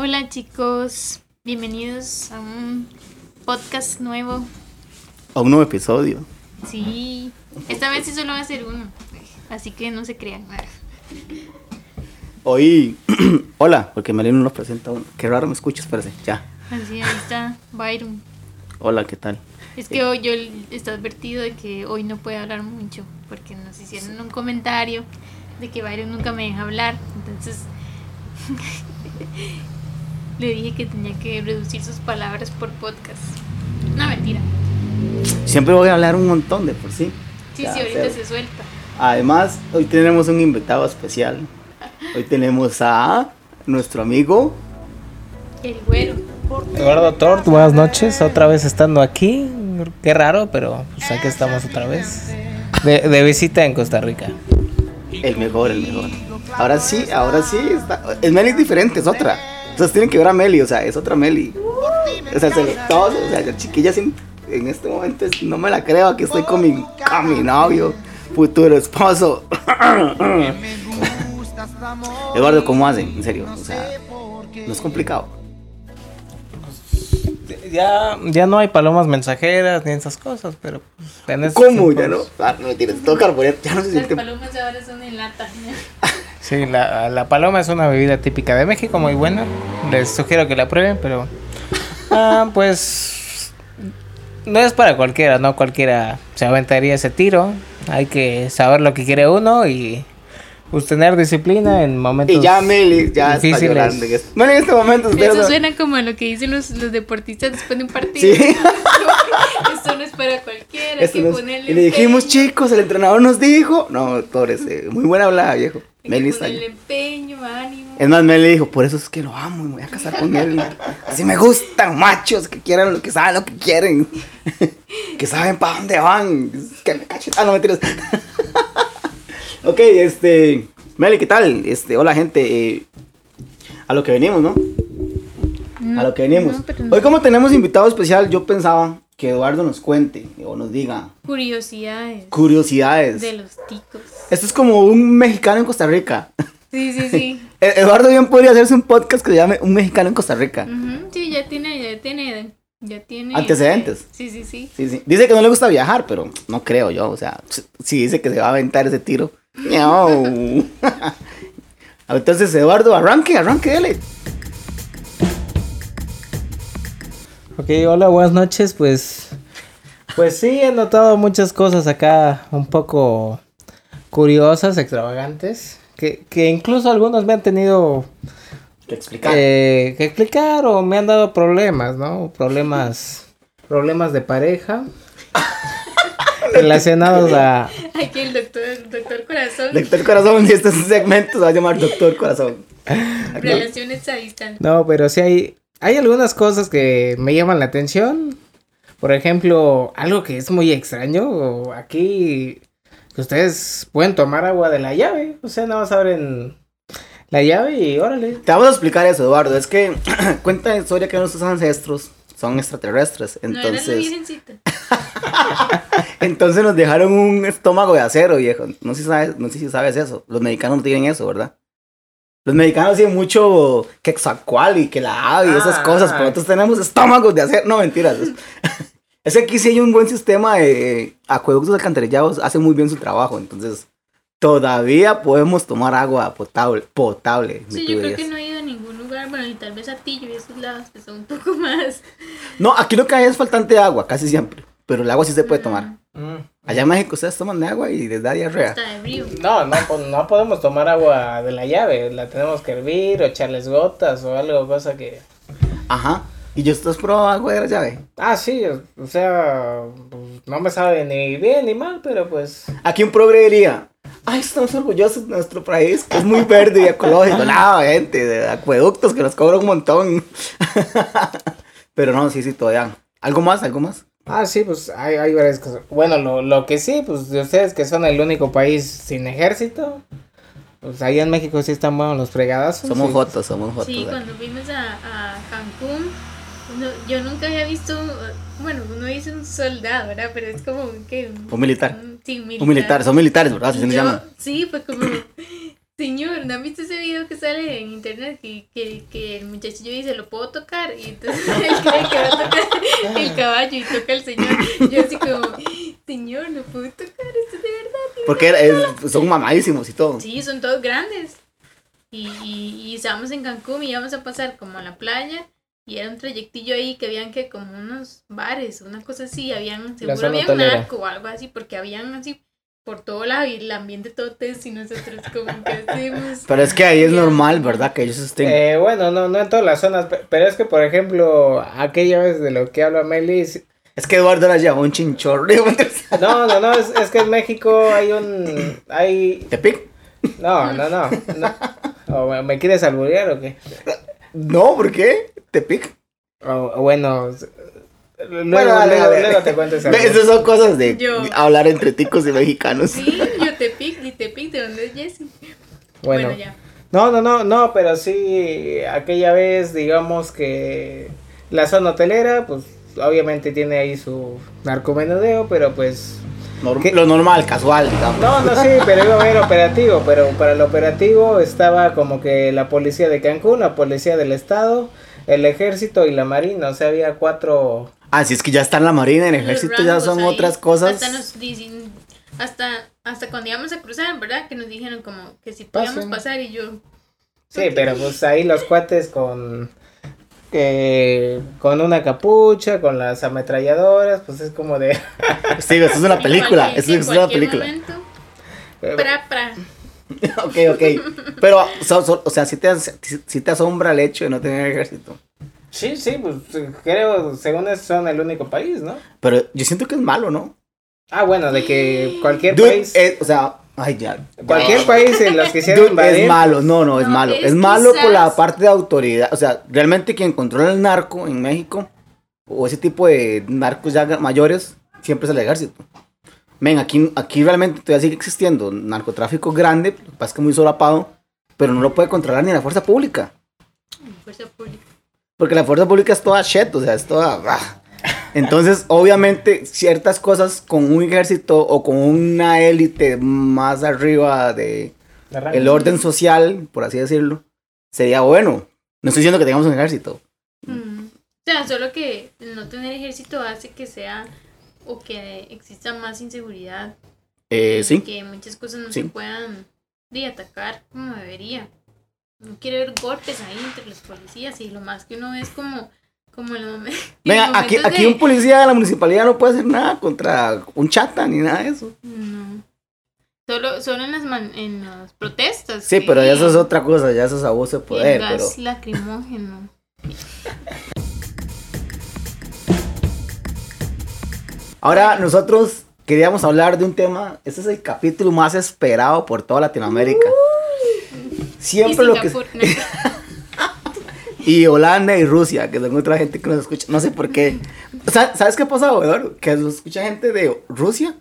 Hola chicos, bienvenidos a un podcast nuevo. A un nuevo episodio. Sí, esta vez sí solo va a ser uno, así que no se crean. Hoy, hola, porque Marino nos presenta uno. Qué raro me escuchas, parece. Ya. Así, ahí está Byron. Hoy, ¿qué tal? Es que hoy yo está advertido de que hoy no puede hablar mucho, porque nos hicieron un comentario de que Byron nunca me deja hablar, entonces le dije que tenía que reducir sus palabras por podcast. No, mentira. Siempre voy a hablar un montón de por sí. Sí, sí, ahorita se suelta. Además, hoy tenemos un invitado especial. Hoy tenemos a nuestro amigo. El güero. Eduardo Tort, buenas noches, otra vez estando aquí. Qué raro, pero pues aquí estamos otra vez. De, de visita en Costa Rica. El mejor, el mejor. Ahora sí, ahora sí. Está, el Meli es diferente, es otra. Entonces tienen que ver a Meli, o sea, es otra Meli. O sea, se, todos, o sea, la chiquilla sin, en este momento es- no me la creo que estoy con mi, con mi novio, futuro esposo. Eduardo, ¿cómo hacen? En serio, o sea, no es complicado. Ya, ya no hay palomas mensajeras ni esas cosas, pero pues, ¿Cómo? Ya no. tiempos- Ah, no me tires, todo carbonato, ya no se Las siente. palomas ahora son en lata. Sí, la, paloma es una bebida típica de México, muy buena. Les sugiero que la prueben, pero... Ah, pues... No es para cualquiera, no cualquiera se aventaría ese tiro. Hay que saber lo que quiere uno y pues tener disciplina en momentos Y ya Meli, ya está difíciles. llorando. en este- Meli en este momento, Eso no- suena como a lo que dicen los, los deportistas después de un partido. Sí. Esto no es para cualquiera, hay Esto que no es- ponerle y le dijimos, empeño, chicos, el entrenador nos dijo. No, pobres, eh, muy buena hablada, viejo. hay Meli está ahí. empeño, ánimo. Es más, Meli dijo, por eso es que lo amo y me voy a casar con él. Así me gustan, machos, que quieran lo que saben, lo que quieren. que saben para dónde van. Que me cachen. Ah, no, mentiras. ok, este. Meli, ¿qué tal? Este, hola, gente. eh, a lo que venimos, ¿no? No, A lo que venimos. no, pero no. Hoy, como tenemos invitado especial, yo pensaba que Eduardo nos cuente o nos diga Curiosidades curiosidades. de los ticos. Esto es como un mexicano en Costa Rica. Sí, sí, sí. E- Eduardo bien podría hacerse un podcast que se llame Un mexicano en Costa Rica. Sí, ya tiene, ya tiene, ya tiene. Antecedentes. Sí, sí, sí. Sí, sí. Dice que no le gusta viajar, pero no creo yo. O sea, si dice que se va a aventar ese tiro. No. Entonces, Eduardo, arranque, arranque, dele. Ok, hola, buenas noches. Pues, pues sí, he notado muchas cosas acá un poco curiosas, extravagantes, que, que incluso algunos me han tenido Que explicar. eh, que explicar o me han dado problemas, ¿no? Problemas, problemas de pareja relacionados a, Aquí el doctor, el doctor Corazón. Doctor Corazón, si este es un segmento, se va a llamar Doctor Corazón. Relaciones a distancia. no, pero sí hay, hay algunas cosas que me llaman la atención. Por ejemplo, algo que es muy extraño, aquí que ustedes pueden tomar agua de la llave, o sea, nada más abren la llave y órale. Te vamos a explicar eso, Eduardo. Es que cuenta la historia que nuestros ancestros son extraterrestres. Entonces. entonces nos dejaron un estómago de acero, viejo. No sé si sabes, no sé si sabes eso. Los mexicanos no tienen eso, ¿verdad? Los mexicanos tienen mucho quexacual y que la ave y esas Ah. cosas, pero nosotros tenemos estómagos de acero. No, mentiras. Es que aquí sí hay un buen sistema de acueductos alcantarillados, hace muy bien su trabajo, entonces todavía podemos tomar agua potable, potable. Sí, yo creo que no he ido a ningún lugar, bueno, y tal vez a Tillo y esos lados que son un poco más. No, aquí lo que hay es faltante de agua, casi siempre. Pero el agua sí se puede tomar. Mm, Allá en México ustedes toman de agua y les da diarrea. No, no, po- no podemos tomar agua de la llave, la tenemos que hervir o echarles gotas o algo, cosa que... Ajá. ¿Y yo estás probado agua de la llave? Ah, sí, o, sea, pues, no me sabe ni bien ni mal, pero pues... Aquí un progre diría, ay, estamos orgullosos de nuestro país, que es muy verde y ecológico. No, gente, de acueductos que nos cobran un montón. Pero no, sí, sí, todavía. ¿Algo más? ¿Algo más? Ah, sí, pues hay, hay varias cosas. Bueno, lo, lo que sí, pues de ustedes que son el único país sin ejército, pues allá en México sí están buenos los fregadazos. Somos sí. jotos, somos jotos. Sí, cuando fuimos a, a Cancún, no- yo nunca había visto, bueno, uno dice un soldado, ¿verdad? Pero es como que... Un militar. un- Sí, un militar. Un militar, son militares, ¿verdad? Yo- llama. Sí, fue como... Señor, ¿no han visto ese video que sale en internet? Que, que, que el muchachillo dice, ¿lo puedo tocar? Y entonces él cree que va a tocar el caballo y toca el señor. Yo así como, Señor, ¿lo puedo tocar? Esto es de verdad. Porque es- son mamadísimos y todo. Sí, son todos grandes. Y, y, y estábamos en Cancún y íbamos a pasar como a la playa. Y era un trayectillo ahí que habían que como unos bares, una cosa así. Habían, seguro había un narco o algo así, porque habían así por todo y el ambiente todo tenso y nosotros como que hacemos. Pero es que ahí es normal, ¿verdad? Que ellos estén. Eh, bueno, no, no en todas las zonas, pe- pero es que, por ejemplo, aquella vez de lo que habla Meli, Es que Eduardo la llamó un chinchorro. no, no, no, es, es que en México hay un, hay, ¿Tepic? no, no, no, no. ¿O me- quieres alburear o qué? No, ¿por qué? ¿Tepic? O, o bueno, luego, Bueno, dale, luego, dale. luego te cuento Esas son cosas de Yo. hablar entre ticos y mexicanos. Sí, yo te pic y te pic, ¿de dónde es Jessie? Bueno, ya. no, no, no, no, pero sí, aquella vez, digamos que la zona hotelera, pues, obviamente tiene ahí su narcomenudeo, pero pues Norm- ¿Qué? Lo normal, casual, digamos. No, no, sí, pero iba a haber operativo, pero para el operativo estaba como que la policía de Cancún, la policía del estado, el ejército y la marina, o sea, había cuatro... Ah, si es que ya está en la marina, en el ejército ya son ahí. otras cosas. Hasta nos dicen, hasta, hasta cuando íbamos a cruzar, ¿verdad? Que nos dijeron como que si podíamos Pasen. pasar y yo, Sí, pero pues ahí los cuates con... con una capucha, con las ametralladoras, pues es como de... Sí, eso es una película. Eso es una película. momento, pra, pra. ok, ok. Pero, so- so- o sea, si te, si te asombra el hecho de no tener ejército. Sí, sí, pues creo, según eso son el único país, ¿no? Pero yo siento que es malo, ¿no? Ah, bueno, de que cualquier Dude, país... eh, o sea, ay, ya. Cualquier país en los que Dude, invadir... es malo, no, no, es No, malo. es Es, malo por la parte de autoridad. O sea, realmente quien controla el narco en México, o ese tipo de narcos ya mayores, siempre es el ejército. Ven, aquí, aquí realmente todavía sigue existiendo narcotráfico grande, lo que pasa es que muy solapado, pero no lo puede controlar ni la fuerza pública. Fuerza pública. Porque la fuerza pública es toda shit, o sea, es toda... ah. Entonces, obviamente, ciertas cosas con un ejército o con una élite más arriba de el orden social, por así decirlo, sería bueno. No estoy diciendo que tengamos un ejército. Mm. O sea, solo que el no tener ejército hace que sea o que exista más inseguridad. Eh, sí. Que muchas cosas no Sí. se puedan de atacar como debería. No quiere ver golpes ahí entre los policías y lo más que uno ve es como, como en los, momen- en Venga, aquí, aquí de- un policía de la municipalidad no puede hacer nada contra un chata ni nada de eso. No. Solo, solo en las, man- en las protestas. Sí, que- pero ya eso es otra cosa, ya eso es abuso de el poder. Pero... gas lacrimógeno. Ahora nosotros queríamos hablar de un tema, este es el capítulo más esperado por toda Latinoamérica. Siempre Y lo que... Y Holanda y Rusia, que son otra gente que nos escucha, no sé por qué. ¿Sabes qué pasado, Eduardo? Que nos escucha gente de Rusia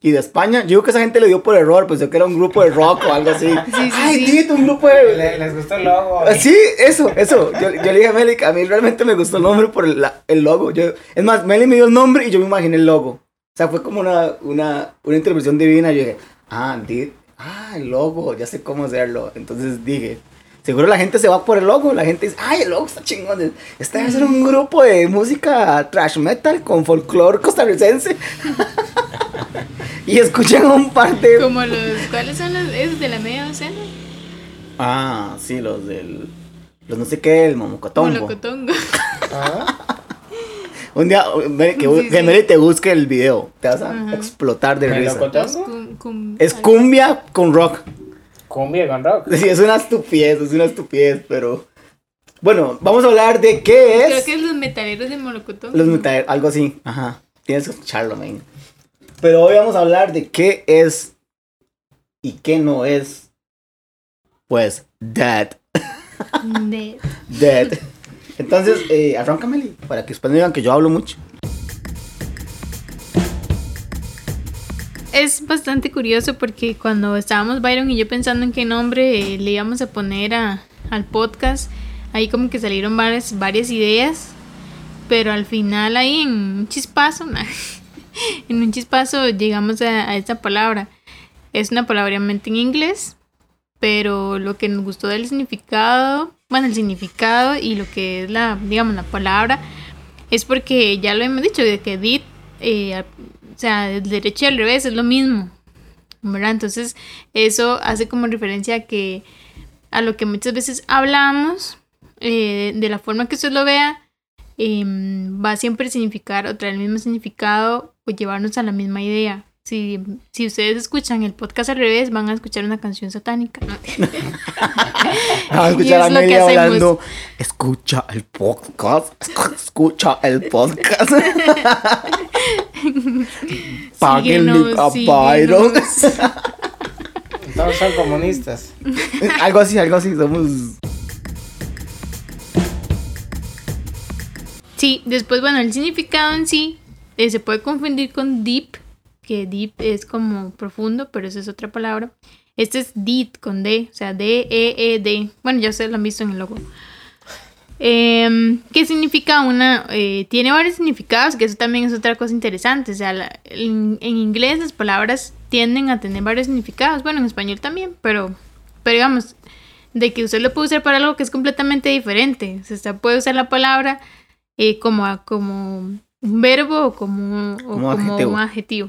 y de España. Yo digo que esa gente le dio por error, pensó que era un grupo de rock o algo así. sí, Ay, sí. Tito, un grupo de... Le- les gustó el logo. Ah, Sí, eso, eso. Yo, yo le dije a Meli que a mí realmente me gustó el nombre por el, la- el logo. Yo, es más, Meli me dio el nombre y yo me imaginé el logo. O sea, fue como una, una, una intervención divina. Yo dije, ah, di- ah, el logo, ya sé cómo hacerlo. Entonces dije, seguro la gente se va por el logo. La gente dice, ay, el logo está chingón. Este debe ser un grupo de música trash metal con folclore costarricense. y escuchan un par de... Como los, ¿cuáles son los esos de la media docena? Ah, sí, los del... Los no sé qué, el momocotombo. Molocotongo. Ah, Un día, Meli, que, Sí, que sí. Meli te busque el video. Te vas a Ajá. explotar de risa. Es cumbia con rock. Cumbia con rock. Sí, es una estupidez, es una estupidez, pero... Bueno, vamos a hablar de qué Creo es... que es los metaleros de Molocotongo. Los metaleros, algo así. Ajá. Tienes que escucharlo, man. Pero hoy vamos a hablar de qué es y qué no es. Pues, dead. De- Dead. Entonces, eh, arranca, Meli, para que no digan que yo hablo mucho. Es bastante curioso porque cuando estábamos Byron y yo pensando en qué nombre eh, le íbamos a poner a, al podcast, ahí como que salieron varias, varias ideas, pero al final ahí en un chispazo, en un chispazo llegamos a, a esta palabra. Es una palabra en inglés, pero lo que nos gustó del significado, bueno, el significado y lo que es la, digamos, la palabra, es porque ya lo hemos dicho, de que dit, eh, o sea, el derecho y al revés es lo mismo, ¿verdad? Entonces, eso hace como referencia a que a lo que muchas veces hablamos, eh, de la forma que usted lo vea, em, va siempre a significar o traer el mismo significado o llevarnos a la misma idea. Si, si ustedes escuchan el podcast al revés, van a escuchar una canción satánica. ¿no? Van a Y escuchar a es lo que Amelia hablando. Escucha el podcast. Escucha el podcast. Páguenle a Byron. Todos son comunistas. algo así, algo así. Somos. Sí, después, bueno, el significado en sí eh, se puede confundir con deep, que deep es como profundo, pero esa es otra palabra. Este es deep con D, o sea, D-E-E-D. Bueno, ya ustedes lo han visto en el logo. Em, ¿Qué significa una? eh, tiene varios significados, que eso también es otra cosa interesante. O sea, la- en, en inglés las palabras tienden a tener varios significados. Bueno, en español también, pero, pero digamos, de que usted lo puede usar para algo que es completamente diferente. O sea, usted puede usar la palabra eh, como, como un verbo o como, o Como adjetivo. un adjetivo.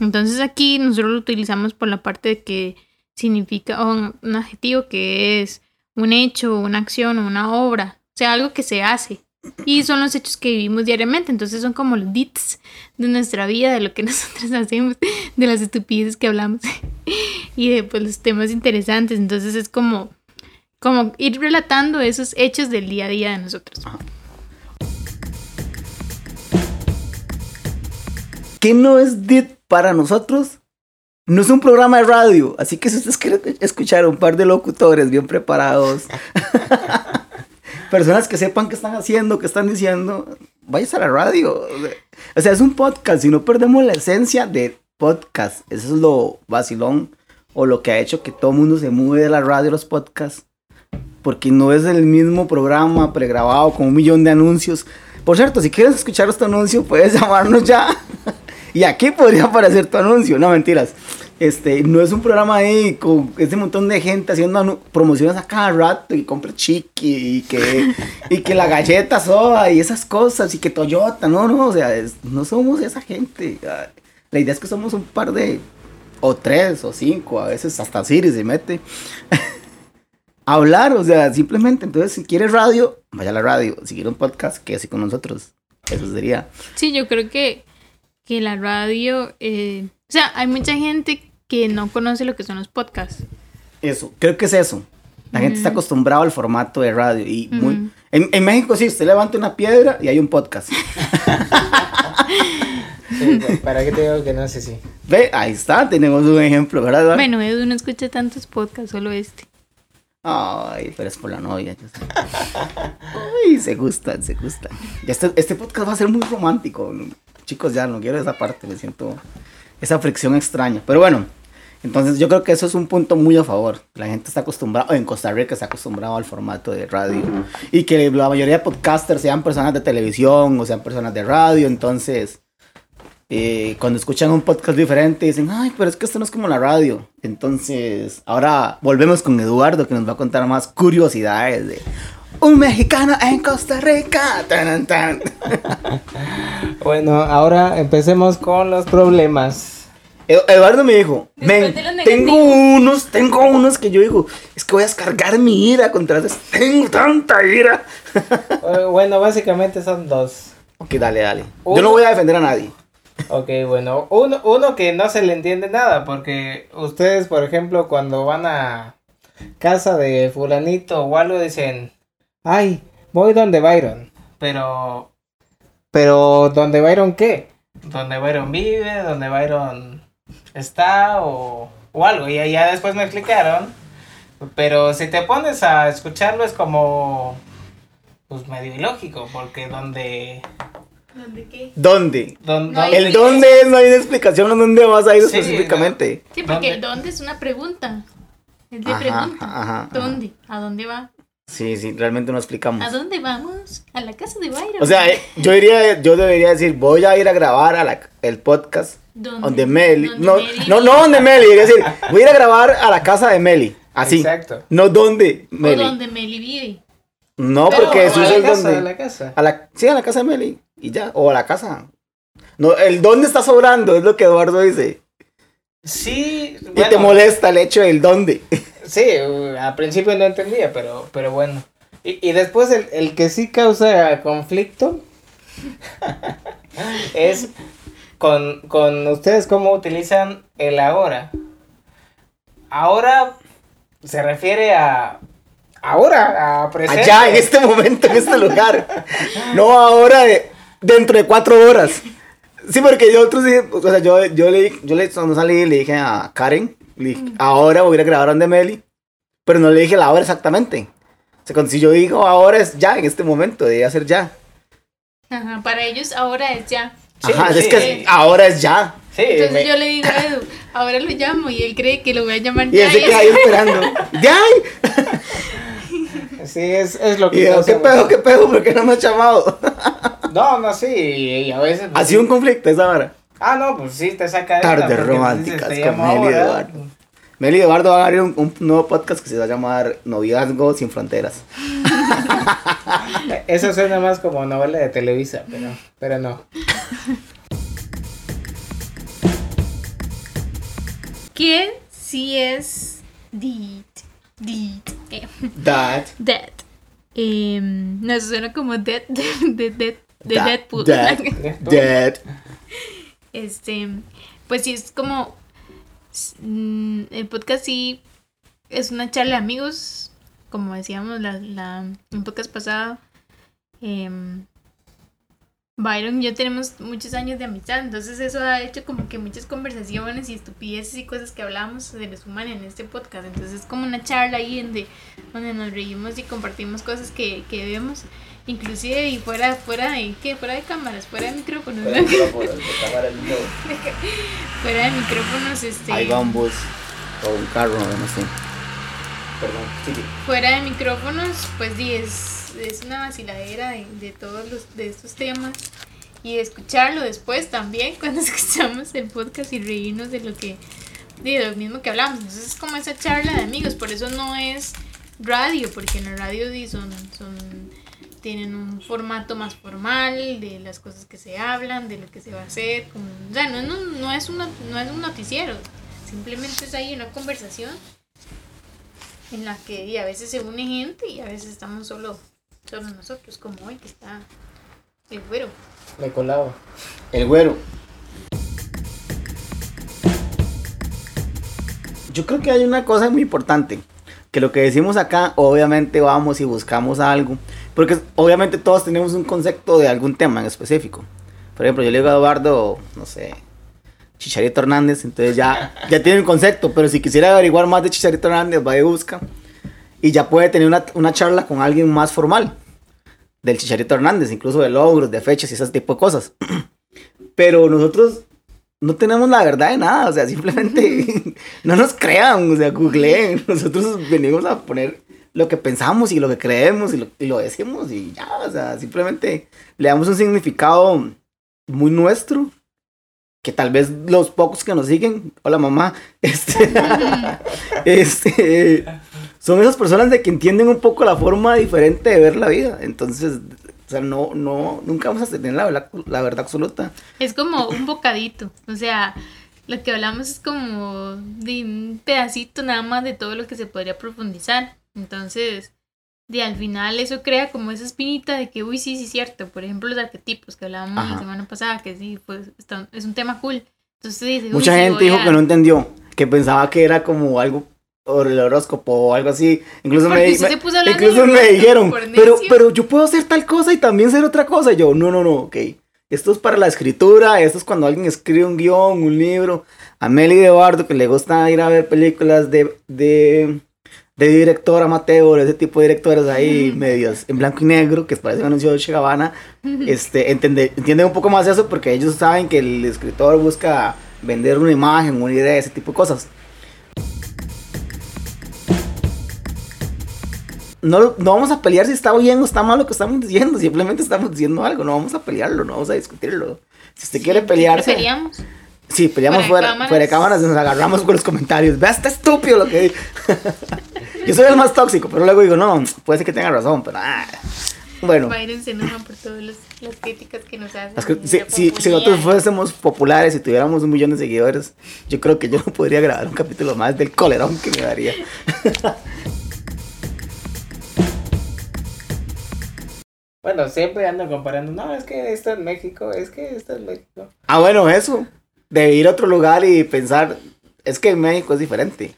Entonces aquí nosotros lo utilizamos por la parte de que significa un, adjetivo que es un hecho, una acción o una obra. O sea, algo que se hace. Y son los hechos que vivimos diariamente. Entonces son como los deeds de nuestra vida, de lo que nosotros hacemos, de las estupideces que hablamos y de pues, los temas interesantes. Entonces es como, como ir relatando esos hechos del día a día de nosotros. ¿Qué no es DIT para nosotros? No es un programa de radio. Así que si ustedes quieren escuchar a un par de locutores bien preparados, personas que sepan qué están haciendo, qué están diciendo, váyase a la radio. O sea, es un podcast. Si no perdemos la esencia de podcast, eso es lo vacilón o lo que ha hecho que todo el mundo se mueve de la radio a los podcasts. Porque no es el mismo programa pregrabado con un millón de anuncios. Por cierto, si quieres escuchar este anuncio, puedes llamarnos ya. Y aquí podría aparecer tu anuncio. No, mentiras. Este, no es un programa ahí con ese montón de gente haciendo promociones a cada rato y compra chiqui y que, y que la galleta soda y esas cosas y que Toyota. No, no, o sea, es- no somos esa gente. La idea es que somos un par de, o tres o cinco, a veces hasta Siri se mete. hablar, o sea, simplemente. Entonces, si quieres radio, vaya a la radio. Si quiere un podcast, quédese con nosotros. Eso sería. Sí, yo creo que, que la radio, eh, o sea, hay mucha gente que no conoce lo que son los podcasts. Eso, creo que es eso. La gente está acostumbrada al formato de radio y muy... En, en México sí, usted levanta una piedra y hay un podcast. Sí, ¿Para qué te digo que no sé si? Ve, ahí está, tenemos un ejemplo, ¿verdad? Eduardo? Bueno, Edu no escucha tantos podcasts, solo este. Ay, pero es por la novia. yo sé. Ay, se gustan, se gustan. Este, este podcast va a ser muy romántico. Chicos, ya no quiero esa parte, me siento esa fricción extraña. Pero bueno, entonces yo creo que eso es un punto muy a favor. La gente está acostumbrada, o en Costa Rica está acostumbrado al formato de radio. Y que la mayoría de podcasters sean personas de televisión o sean personas de radio. Entonces, eh, cuando escuchan un podcast diferente dicen, ay, pero es que esto no es como la radio. Entonces, ahora volvemos con Eduardo que nos va a contar más curiosidades de un mexicano en Costa Rica. Tan, tan. Bueno, ahora empecemos con los problemas. Ed- Eduardo me dijo, "Men, tengo negativos". unos, tengo unos que yo digo, es que voy a descargar mi ira contra esos. Tengo tanta ira. Bueno, básicamente son dos. ok, dale, dale. Yo no voy a defender a nadie. Ok, bueno, uno, uno que no se le entiende nada, porque ustedes, por ejemplo, cuando van a casa de fulanito o algo, dicen, ay, voy donde Byron, pero, pero, ¿donde Byron qué? ¿Donde Byron vive? ¿Donde Byron está? O, o algo, y ya después me explicaron, pero si te pones a escucharlo es como, pues medio ilógico, porque donde... ¿Dónde qué? ¿Dónde? No hay- El dónde es, no hay una explicación a dónde vas a ir Sí, específicamente. Sí, porque ¿Dónde? el dónde es una pregunta. Es de Ajá, pregunta. ajá, ajá. ¿Dónde? ¿A dónde va? Sí, sí, realmente no explicamos. ¿A dónde vamos? A la casa de Byron. O sea, eh, yo diría, yo debería decir, voy a ir a grabar a la- el podcast ¿Dónde? donde Meli. ¿Dónde No, Meli? no, no donde Meli, es decir, voy a ir a grabar a la casa de Meli. Así. Exacto. No dónde, O Meli. donde Meli vive. No, Pero porque eso a es la el casa, donde. a la casa. A la, sí, a la casa de Meli. Y ya. O a la casa. No, el dónde está sobrando, es lo que Eduardo dice. Sí, y te bueno, molesta el hecho del dónde. Sí, al principio no entendía, pero, pero bueno. Y, y después el, el que sí causa conflicto es con, con ustedes cómo utilizan el ahora. Ahora se refiere a ahora, a presente. Allá, en este momento, en este lugar. No ahora, de- dentro de cuatro horas. Sí, porque yo otros días, o sea, yo, yo le yo le, cuando salí, le dije a Karen, le dije, ahora voy a ir a grabar donde Meli, pero no le dije la hora exactamente. O sea, cuando si yo digo ahora es ya, en este momento, debe ser ya. Ajá, para ellos ahora es ya. Sí, Ajá, sí, es que sí. ahora es ya. Sí, Entonces me- yo le digo a Edu, ahora lo llamo y él cree que lo voy a llamar Y ya. él se y queda ahí esperando. ¡Ya! sí, es, es lo Y que yo, causa ¿qué pedo, qué pedo? ¿Por qué no me has llamado? No, no, sí, y a veces... Ha sido un conflicto esa hora. Ah, no, pues sí, te saca de Tardes románticas dices, con Meli ahora. Eduardo. Meli y Eduardo van a abrir un, un nuevo podcast que se va a llamar Noviazgo sin Fronteras. Eso suena más como novela de Televisa, pero, pero no. ¿Quién sí es Dead? Dead. Eh, That. Dead. Em, no, eso suena como Dead de, de, de, de Deadpool. That. That. Este, pues sí, es como. mm, El podcast sí es una charla de amigos, como decíamos la, la, el podcast pasado. em, Byron y yo tenemos muchos años de amistad, entonces eso ha hecho como que muchas conversaciones y estupideces y cosas que hablamos se les suman en este podcast. Entonces es como una charla ahí donde, donde nos reímos y compartimos cosas que, que vemos, inclusive y fuera, fuera de ¿qué? fuera de cámaras, fuera de micrófonos, ¿no? fuera de micrófonos, este Ahí va un bus o un carro, no sé. Perdón, sigue. fuera de micrófonos, pues sí, es, es una vaciladera de, de todos los, de estos temas y de escucharlo después también cuando escuchamos el podcast y reírnos de lo que, de lo mismo que hablamos. Entonces es como esa charla de amigos, por eso no es radio, porque en la radio sí son, son, tienen un formato más formal de las cosas que se hablan, de lo que se va a hacer, como, o sea, no, no, no es una, no es un noticiero, simplemente es ahí una conversación en la que y a veces se une gente y a veces estamos solo, solo nosotros, como hoy que está el güero. Me colaba. El güero. Yo creo que hay una cosa muy importante. Que lo que decimos acá, obviamente vamos y buscamos algo. Porque obviamente todos tenemos un concepto de algún tema en específico. Por ejemplo, yo le digo a Eduardo, no sé, Chicharito Hernández, entonces ya, ya tiene un concepto. Pero si quisiera averiguar más de Chicharito Hernández, va y busca. Y ya puede tener una, una charla con alguien más formal. Del Chicharito Hernández, incluso de logros, de fechas y ese tipo de cosas. Pero nosotros no tenemos la verdad de nada, o sea, simplemente no nos crean, o sea, googleen. Nosotros venimos a poner lo que pensamos y lo que creemos y lo, y lo decimos y ya, o sea, simplemente le damos un significado muy nuestro. Que tal vez los pocos que nos siguen, hola mamá, este, este, son esas personas de que entienden un poco la forma diferente de ver la vida. Entonces, o sea, no, no, nunca vamos a tener la verdad, la verdad absoluta. Es como un bocadito, o sea, lo que hablamos es como de un pedacito nada más de todo lo que se podría profundizar. Entonces, de al final eso crea como esa espinita de que, uy, sí, sí, cierto. Por ejemplo, los arquetipos que hablábamos Ajá. la semana pasada, que sí, pues está- es un tema cool. Entonces dice, uy, Mucha sí, gente dijo a- que no entendió, que pensaba que era como algo por el horóscopo o algo así. Incluso me, Porque me- puso incluso me dijeron, pero, necio". pero yo puedo hacer tal cosa y también ser otra cosa. Y yo, no, no, no, ok. Esto es para la escritura, esto es cuando alguien escribe un guion, un libro. A Meli de Eduardo, que le gusta ir a ver películas de, de, de director amateur, ese tipo de directores ahí, medios en blanco y negro, que parece un anuncio de Che Gabbana, este, entende- entienden un poco más eso porque ellos saben que el escritor busca vender una imagen, una idea, ese tipo de cosas. No, no vamos a pelear si está bien o está mal lo que estamos diciendo, simplemente estamos diciendo algo, no vamos a pelearlo, no vamos a discutirlo. Si usted quiere pelearse. Sí, peleamos Fuera de fuera, cámaras. fuera de cámaras y nos agarramos con los comentarios. Vea, está estúpido lo que digo. Yo soy el más tóxico, pero luego digo, no, puede ser que tenga razón, pero ah. Bueno, Byron se enoja por todas las, las críticas que nos hacen. es que y si, si, nosotros fuésemos populares y tuviéramos un millón de seguidores, yo creo que yo no podría grabar un capítulo más del colerón que me daría. Bueno, siempre ando comparando. No, es que esto es México, es que esto es México. Ah, bueno, eso. De ir a otro lugar y pensar, es que México es diferente.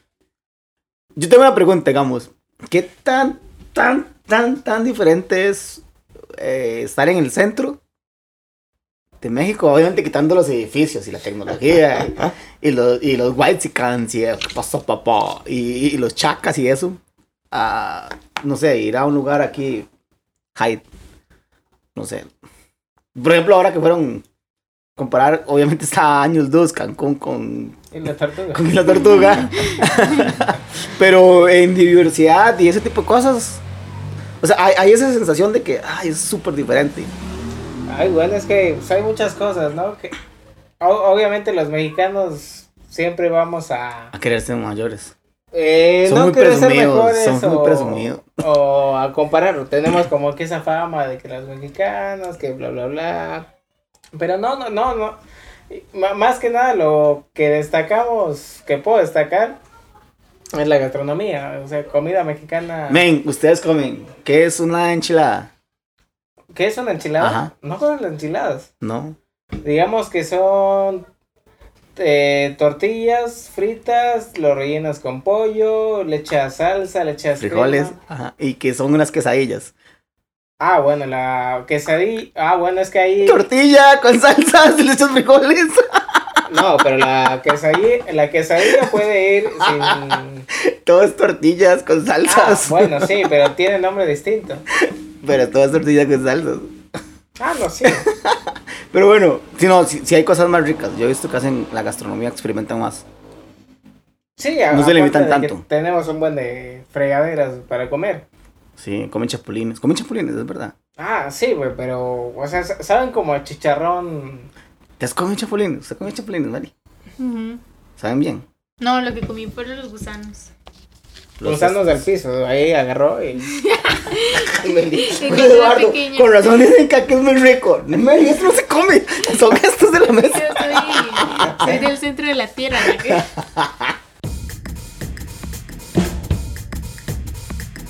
Yo tengo una pregunta, digamos. ¿Qué tan, tan, tan, tan diferente es eh, estar en el centro de México? Obviamente quitando los edificios y la tecnología y, y los, y los white y el ¿qué pasó, papá? Y, y los chacas y eso. a, no sé, ir a un lugar aquí, Hyde. No sé. Por ejemplo, ahora que fueron comparar, obviamente está a años luz Cancún con, Y la tortuga. con la tortuga. Pero en diversidad y ese tipo de cosas. O sea, hay, hay esa sensación de que ay, es súper diferente. Ay, bueno, es que pues, hay muchas cosas, ¿no? Que o- obviamente los mexicanos siempre vamos a A querer ser mayores. eh, Son no muy ser presumidos, mejores son muy o- presumidos. O a compararlo. Tenemos como que esa fama de que los mexicanos, que bla bla bla. Pero no, no, no, no. Ma- Más que nada lo que destacamos, que puedo destacar, es la gastronomía. O sea, comida mexicana. Men, ustedes comen. ¿Qué es una enchilada? ¿Qué es una enchilada? Ajá. No con las enchiladas. No. Digamos que son eh, tortillas fritas, lo rellenas con pollo, le echas salsa, le echas Frijoles. crema. Ajá. Y que son unas quesadillas. Ah, bueno, la quesadilla. Ah, bueno, es que ahí. Tortilla con salsa, le echas frijoles. No, pero la quesadilla, la quesadilla puede ir sin. Todo es tortillas con Ah, salsas. bueno, sí, pero tiene nombre distinto. Pero todo es tortillas con salsas. Ah, no, sí. Pero bueno, si no, si, si hay cosas más ricas. Yo he visto que hacen la gastronomía, experimentan más. Sí, No se limitan tanto. Tenemos un buen de fregaderas para comer. Sí, comen chapulines. Comen chapulines, es verdad. Ah, sí, güey, pero, o sea, ¿saben como el chicharrón? ¿Te has comido chapulines? ¿Usted come chapulines, Mari? ¿Saben bien? No, lo que comí fueron los gusanos. Los Gusanos del piso, ahí agarró y... Cuando era Eduardo, pequeña. con razón dicen que aquí es muy rico. Mari, esto no se come. Son gestos de la Yo mesa. soy, soy del centro de la tierra. ¿no?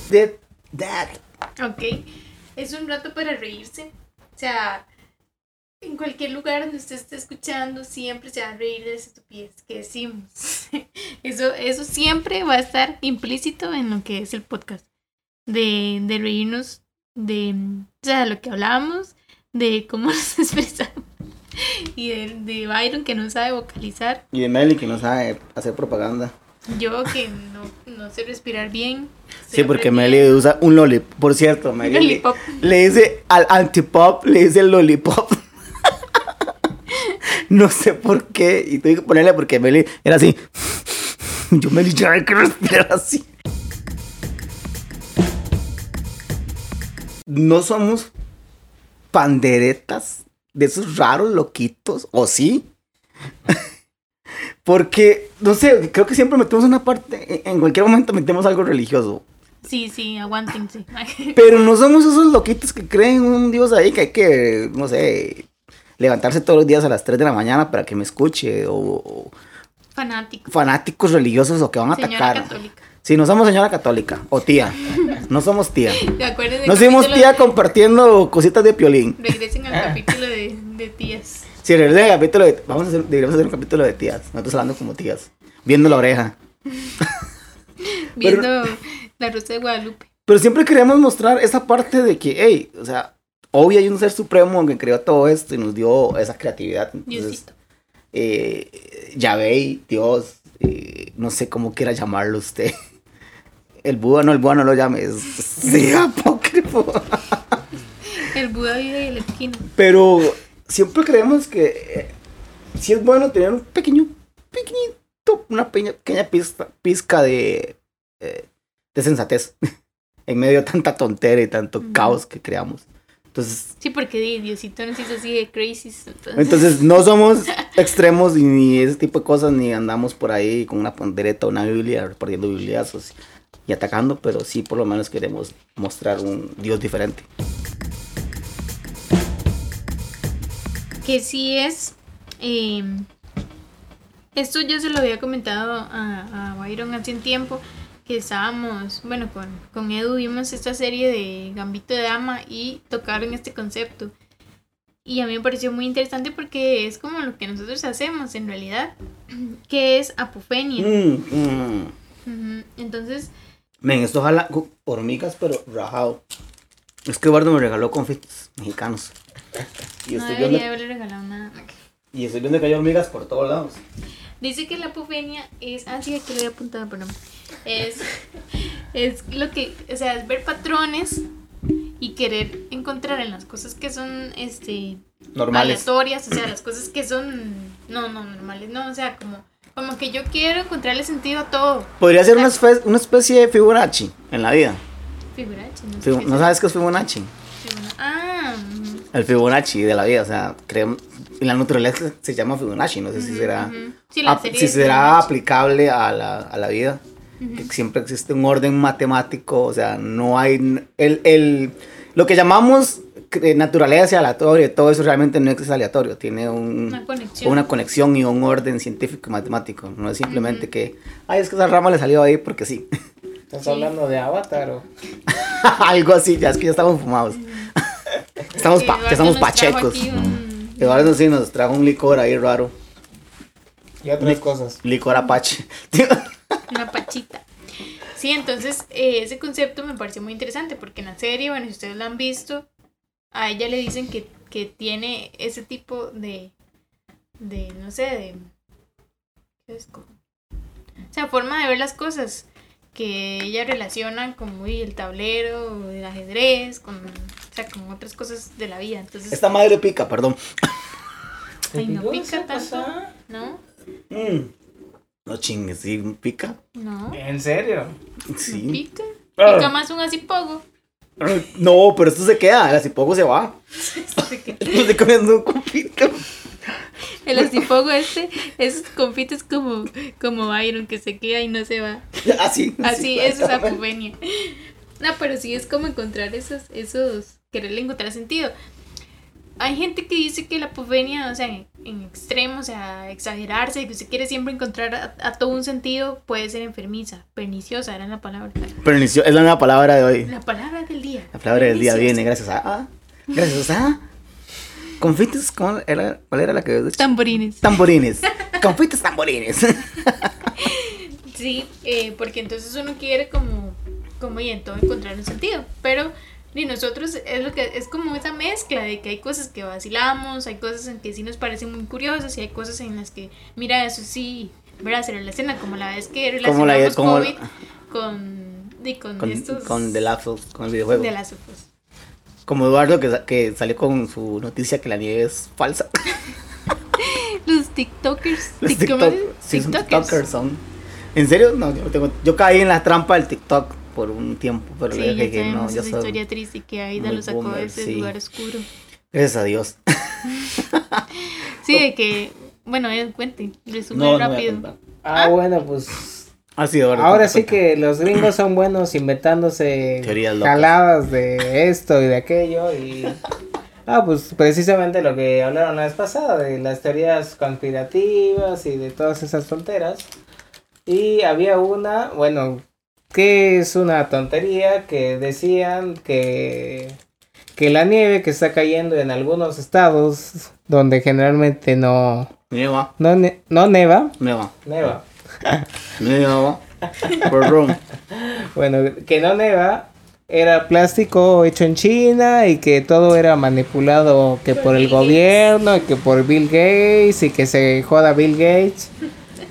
De that. Ok, es un rato para reírse. O sea, en cualquier lugar donde usted esté escuchando, siempre se va a reír de esa estupidez que decimos. Eso, eso siempre va a estar implícito en lo que es el podcast. De, de reírnos de, o sea, de lo que hablamos, de cómo nos expresamos. Y de, de Byron que no sabe vocalizar. Y de Meli que no sabe hacer propaganda. Yo que no, no sé respirar bien. Sí, porque. Meli usa un lollipop. Por cierto, Meli le- Lollipop. le dice al antipop, le dice lollipop. no sé por qué. Y tuve que ponerle porque Meli era así. Yo Meli ya hay que respirar así. No somos panderetas de esos raros loquitos, ¿o sí? Porque, no sé, creo que siempre metemos una parte, en- en cualquier momento metemos algo religioso. Sí, sí, aguántense. Pero no somos esos loquitos que creen un Dios ahí que hay que, no sé, levantarse todos los días a las 3 de la mañana para que me escuche. O, o Fanático. fanáticos religiosos o que van a Señora atacar. católica. Sí, no somos señora católica o tía. No somos tía. ¿Te acuerdas del No somos capítulo- tía compartiendo cositas de piolín. Regresen al Ah. capítulo de, de tías. Si regresen al capítulo de. Vamos a hacer, deberíamos hacer un capítulo de tías. Nosotros hablando como tías. Viendo la oreja. Viendo la Rosa de Guadalupe. Pero siempre queríamos mostrar esa parte de que, hey, o sea, obvio hay un ser supremo que creó todo esto y nos dio esa creatividad. Entonces, eh, Yahvé, Dios, eh, no sé cómo quiera llamarlo usted. El Buda, no, el Buda no lo llame, es sí, apócrifo. El Buda vive en la esquina. Pero siempre creemos que eh, sí es bueno tener un pequeño, pequeñito, una pequeña, pequeña pizca, pizca de, eh, de sensatez en medio de tanta tontera y tanto caos que creamos. Entonces, Sí, porque di- Diosito nos hizo así de crazy. Entonces, entonces no somos extremos ni, ni ese tipo de cosas, ni andamos por ahí con una pandereta o una Biblia repartiendo bibliazos y atacando, pero sí por lo menos queremos mostrar un Dios diferente. Que sí es. eh, esto yo se lo había comentado a, a Byron hace un tiempo. Que estábamos, bueno, con, con Edu vimos esta serie de Gambito de Dama y tocaron este concepto. Y a mí me pareció muy interesante porque es como lo que nosotros hacemos en realidad, que es apofenia. Mm, mm. Entonces, Men, esto jala hormigas, pero rajado. Es que Eduardo me regaló confites mexicanos. Y no estoy, viendo, debería haberle regalado nada. y estoy viendo que hay hormigas por todos lados. Dice que la apofenia es. Ah, sí, aquí lo había apuntado, perdón. Es, es lo que. O sea, es ver patrones y querer encontrar en las cosas que son este Normales. aleatorias, o sea, las cosas que son. No, no, normales, no, o sea, como. Como que yo quiero encontrarle sentido a todo. Podría ser una, espe- una especie de Fibonacci en la vida. Fibonacci, no sé ¿No es sabes qué es Fibonacci? El Fibonacci de la vida, o sea, en la naturaleza se llama Fibonacci, no sé si será, ujú. Sí, la ap- serie si será aplicable a la, a la vida, que siempre existe un orden matemático, o sea, no hay, el, el, lo que llamamos naturaleza aleatoria, todo eso realmente no es aleatorio, tiene un, Una conexión. una conexión y un orden científico y matemático, no es simplemente que, ay, es que esa rama le salió ahí porque sí, ¿Estás Sí. hablando de Avatar o...? algo así, ya es que ya estamos fumados, estamos, Sí, pa- estamos pachecos. un- Eduardo sí nos trajo un licor ahí raro. Y otras cosas. Licor apache. Una pachita. Sí, entonces eh, ese concepto me pareció muy interesante porque en la serie, bueno, si ustedes lo han visto, a ella le dicen que, que tiene ese tipo de, de, no sé, de... ¿qué es? Como- O sea, forma de ver las cosas que ella relaciona con muy el tablero, el ajedrez, con, o sea, con otras cosas de la vida. Entonces, Esta madre pica, perdón. ay, no ¿Te pica tanto? ¿no? Mm. No chingues, sí, pica. No, ¿En serio? no Sí. pica. Ah. Pica más un asipogo. No, pero esto se queda, el asipogo se va. Estoy comiendo un confito. El asipogo este, esos confites como, como Byron que se queda y no se va. Así. Así, eso es apofenia. No, pero sí es como encontrar esos, esos, quererle encontrar sentido. Hay gente que dice que la apofenia, o sea, en, en extremo, o sea, exagerarse, que usted quiere siempre encontrar a, a todo un sentido, puede ser enfermiza, perniciosa, era la palabra. Pernicio- es la nueva palabra de hoy. La palabra del día. La palabra del día Perniciosa. viene gracias a. ah, gracias a. Confites, ¿cómo era, ¿cuál era la que Tamborines. Tamborines. Confites tamborines. Sí, eh, porque entonces uno quiere como, como y en todo encontrar un sentido. Pero y nosotros es lo que es como esa mezcla de que hay cosas que vacilamos, hay cosas en que sí nos parecen muy curiosas y hay cosas en las que, mira, eso sí, ¿verdad? Se relaciona como la vez que Como la- relacionamos como- COVID con, y con, con, estos con The Last of Us, con el videojuego. de las ufos. Como Eduardo que, que salió con su noticia que la nieve es falsa. Los TikTokers. Los Tik- ¿cómo TikTok, es? sí, son TikTokers. TikTokers son. ¿En serio? No, yo, tengo, yo caí en la trampa del TikTok por un tiempo, pero Sí, dije que no, yo esa soy. historia triste que Aida lo sacó boomer, de ese sí. lugar oscuro. Gracias a Dios. Sí, de que, bueno, eh, cuente, resumen No, no rápido. contar. Ah, bueno, pues... Así, Eduardo. Ahora cuenta, sí que los gringos son buenos inventándose Teorías jaladas de esto y de aquello y... Ah, pues precisamente lo que hablaron la vez pasada, de las teorías conspirativas y de todas esas tonteras. Y había una, bueno, que es una tontería que decían que, que la nieve que está cayendo en algunos estados donde generalmente no, Nieva, no, ne- no neva, nieva, neva. nieva. Perdón. Bueno, que no neva era plástico hecho en China y que todo era manipulado que por el Bill Gates. gobierno y que por Bill Gates y que se joda Bill Gates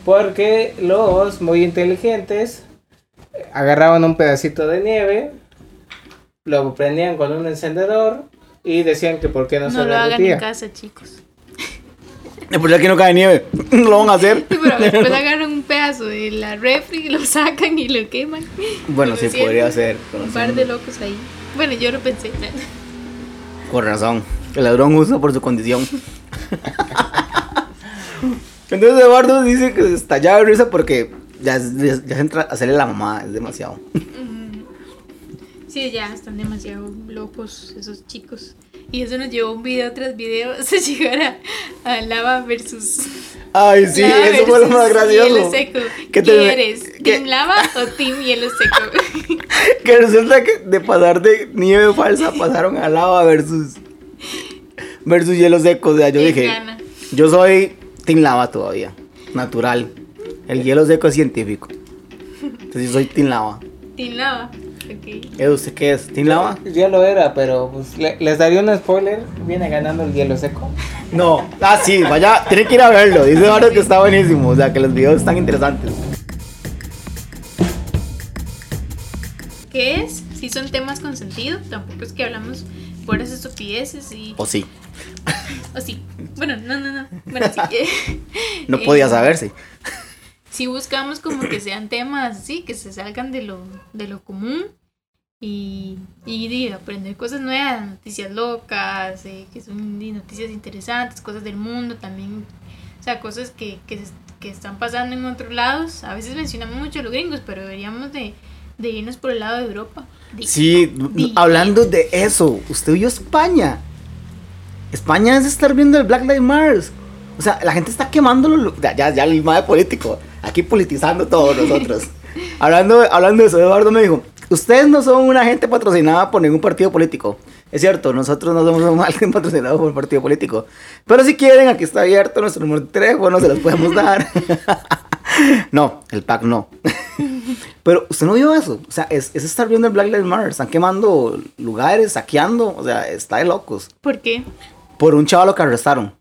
porque los muy inteligentes agarraban un pedacito de nieve, lo prendían con un encendedor y decían que por qué no, No, se lo hagan derretía. en casa, chicos. Es por aquí no cae nieve. No lo van a hacer. Sí, pero después agarran un pedazo de la refri, lo sacan y lo queman. Bueno, sí, podría ser. Un par de locos ahí. Bueno, yo lo pensé. Con razón. El ladrón usa por su condición. Entonces Eduardo dice que se estallaba de risa porque ya, ya, ya se entra a hacerle la mamá, es demasiado. Sí, ya están demasiado locos esos chicos. Y eso nos llevó un video tras video hasta llegar a, a lava versus. Ay, sí, lava eso fue lo más gracioso. Hielo seco. ¿Qué, te- eres? que- ¿Team lava o team hielo seco? Que resulta que de pasar de nieve falsa pasaron a lava versus versus hielo seco. O sea, yo ¿Quién dije, gana? yo soy Team Lava todavía, natural. El hielo seco es científico. Entonces yo soy Team Lava. team lava. Ok. Edu, ¿usted qué es? ¿Team Lava? Ya lo era, pero pues le- les daría un spoiler. Viene ganando el hielo seco. No. Ah, sí, vaya, tiene que ir a verlo. Dice Eduardo que está buenísimo. O sea, que los videos están interesantes. ¿Qué es? Si son temas con sentido, tampoco es que hablamos puras estupideces y. O sí, O sí. Bueno, no, no, no. Bueno, sí. no Eh, podía saberse. Si buscamos como que sean temas así, que se salgan de lo, de lo común y, y de aprender cosas nuevas, noticias locas, eh, que son noticias interesantes, cosas del mundo también, o sea, cosas que, que, se- que están pasando en otros lados. A veces mencionamos mucho a los gringos, pero deberíamos de, de irnos por el lado de Europa. Sí, hablando de eso, usted vio España. España es estar viendo el Black Lives Matter. O sea, la gente está quemándolo. Ya, ya, ya el de político. Aquí politizando todos nosotros. hablando, hablando de eso, Eduardo me dijo: Ustedes no son una gente patrocinada por ningún partido político. Es cierto, nosotros no somos alguien patrocinado por un partido político. Pero si quieren, aquí está abierto nuestro número de teléfono, se los podemos dar. no, el pack no. Pero usted no vio eso. O sea, es, es estar viendo el Black Lives Matter. Están quemando lugares, saqueando. O sea, está de locos. ¿Por qué? Por un chaval que arrestaron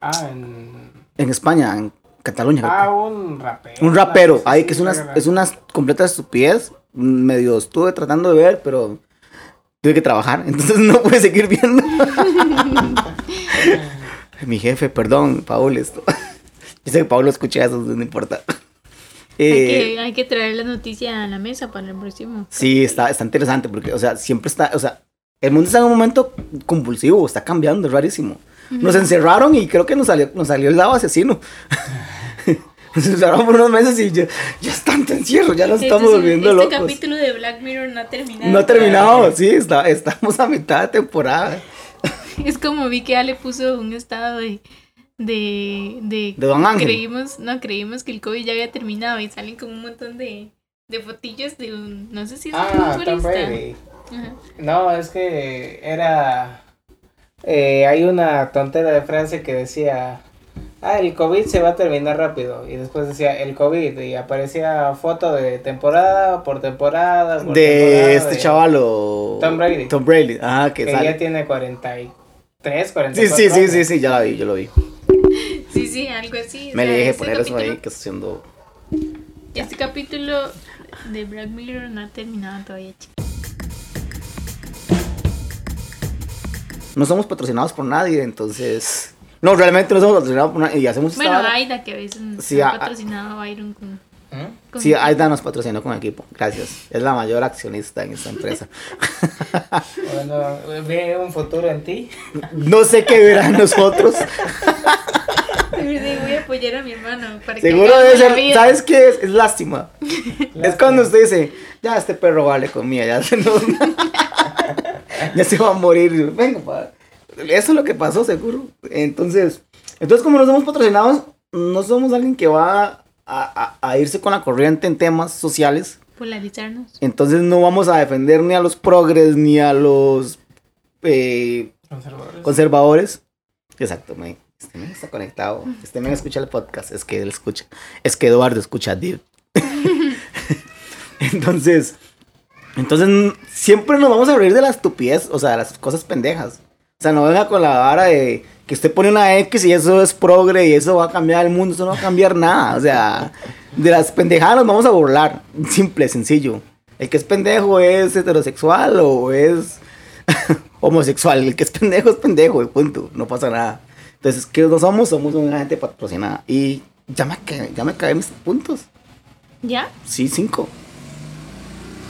Ah, en... en España, en Cataluña. ah un rapero. un rapero. Ay, que es sí, una, verdad. es una completa estupidez. Medio estuve tratando de ver, pero tuve que trabajar. Entonces no pude seguir viendo. Mi jefe, perdón, Paul, esto. Yo sé que Paul escucha eso, no importa. Hay, Eh, que, hay que traer la noticia a la mesa para el próximo. Sí, está, está interesante porque, o sea, siempre está, o sea, el mundo está en un momento convulsivo, está cambiando, es rarísimo. Nos encerraron y creo que nos salió, nos salió el lado asesino. Nos encerraron por unos meses y ya, ya es tanto encierro, ya nos Este estamos es un- volviendo este locos. capítulo de Black Mirror no ha terminado. No ha terminado, sí, está, estamos a mitad de temporada. Es como vi que Ale puso un estado de. De, de, De Don Ángel. creímos no creímos que el COVID ya había terminado y salen con un montón de, de fotillos de un no sé si es un Ah, Tom. Brady. No, es que era... eh, hay una tontera de frase que decía... Ah, el COVID se va a terminar rápido. Y después decía el COVID. Y aparecía foto de temporada por temporada. por De temporada este de- chaval o... Tom Brady. Tom Brady, ah, que, Que sale. ya tiene 43, 44 Sí, sí, sí, años. sí, sí, ya la vi, yo lo vi. sí sí algo así o Me sea, le dije este poner eso ahí, que está haciendo... este capítulo de Black Mirror no ha terminado todavía chicos. No somos patrocinados por nadie, entonces... No, realmente no somos patrocinados por nadie y hacemos esta bueno vara. Aida que a veces Sí, ha a- patrocinado a Byron con, ¿Mm? con- Sí, Aida nos patrocinó con equipo. Gracias. Es la mayor accionista en esta empresa. Bueno, ve un futuro en ti. No sé qué verán nosotros. Voy a apoyar a mi hermano para Seguro debe buena ser. vida. ¿Sabes qué es? Es lástima. Es cuando usted dice, ya este perro vale comida, ya se nos- ya se va a morir. Venga, pa. Eso es lo que pasó, seguro. Entonces, entonces como no somos patrocinados, no somos alguien que va a, a- a irse con la corriente en temas sociales. polarizarnos Entonces no vamos a defender ni a los progres ni a los eh, Conservadores. conservadores. Exacto, me, este men está conectado. Este men escucha el podcast. Es que él escucha. Es que Eduardo escucha a Deep. entonces, entonces siempre nos vamos a reír de la estupidez, o sea, de las cosas pendejas. O sea, no venga con la vara de que usted pone una X y eso es progre y eso va a cambiar el mundo. Eso no va a cambiar nada. O sea, de las pendejadas nos vamos a burlar. Simple, sencillo. El que es pendejo es heterosexual o es homosexual. El que es pendejo es pendejo, y punto. No pasa nada. Entonces, ¿qué no somos? Somos una gente patrocinada. Y ya me, ca- ya me caí mis puntos. ya Sí, cinco.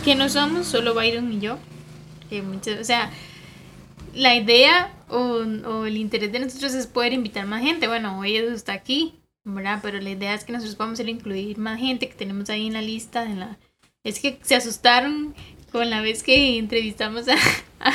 que no somos solo Byron y yo que muchas o sea la idea o, o el interés de nosotros es poder invitar más gente. Bueno, hoy Edu está aquí, ¿verdad? Pero la idea es que nosotros vamos a incluir más gente que tenemos ahí en la lista. En la... Es que se asustaron con la vez que entrevistamos a, a,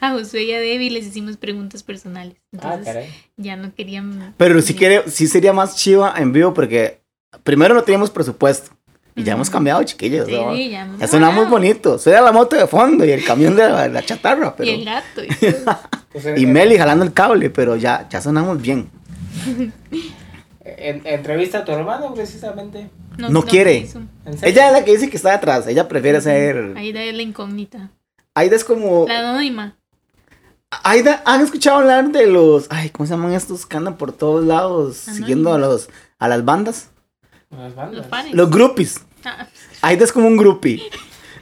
a Josué y a Debbie y les hicimos preguntas personales. Ah, Entonces ya no querían... Pero sí, quiere, sí sería más chiva en vivo porque primero no teníamos presupuesto. Y ya hemos cambiado, chiquillos. Sí, ¿no? sí, ya hemos Ya sonamos hablado. bonito. Soy la moto de fondo y el camión de la, la chatarra. Pero... Y el gato. y. Pues, Y Meli jalando el cable, pero ya, ya sonamos bien. en- entrevista a tu hermano, precisamente. No quiere. Ella es la que dice que está atrás. Ella prefiere ser. Ahí da la incógnita. Aida es como. La anónima. Aida, ¿han escuchado hablar de los. Ay, ¿cómo se llaman estos que andan por todos lados Anónimos. siguiendo a los a las bandas? Las bandas. Los fans. Los groupies. Ah, Aida es como un groupie.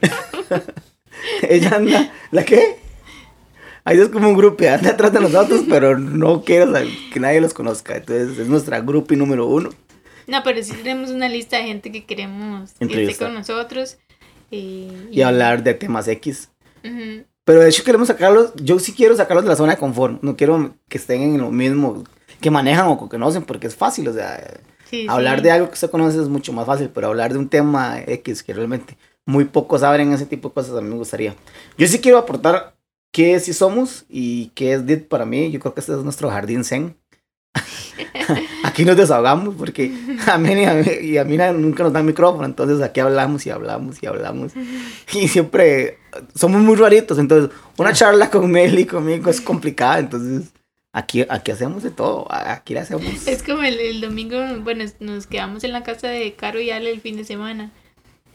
Ella anda. ¿La qué? Aida es como un groupie, anda atrás de nosotros, pero no quiere que nadie los conozca. Entonces es nuestra groupie número uno. No, pero sí tenemos una lista de gente que queremos que esté con nosotros. eh, Y hablar de temas X. Ujú. Pero de hecho queremos sacarlos, yo sí quiero sacarlos de la zona de confort, no quiero que estén en lo mismo que manejan o que conocen, porque es fácil, o sea, Sí, hablar sí. de algo que usted conoce es mucho más fácil, pero hablar de un tema X que realmente muy pocos saben ese tipo de cosas a mí me gustaría. Yo sí quiero aportar qué sí somos y qué es DIT para mí, yo creo que este es nuestro jardín zen. aquí nos desahogamos porque a mí y a mí, y a mí nunca nos dan micrófono, entonces aquí hablamos y hablamos y hablamos. Y siempre somos muy raritos, entonces una charla con Mel y conmigo es complicada, entonces aquí, aquí hacemos de todo, aquí le hacemos... Es como el, el domingo, bueno, nos quedamos en la casa de Caro y Ale el fin de semana.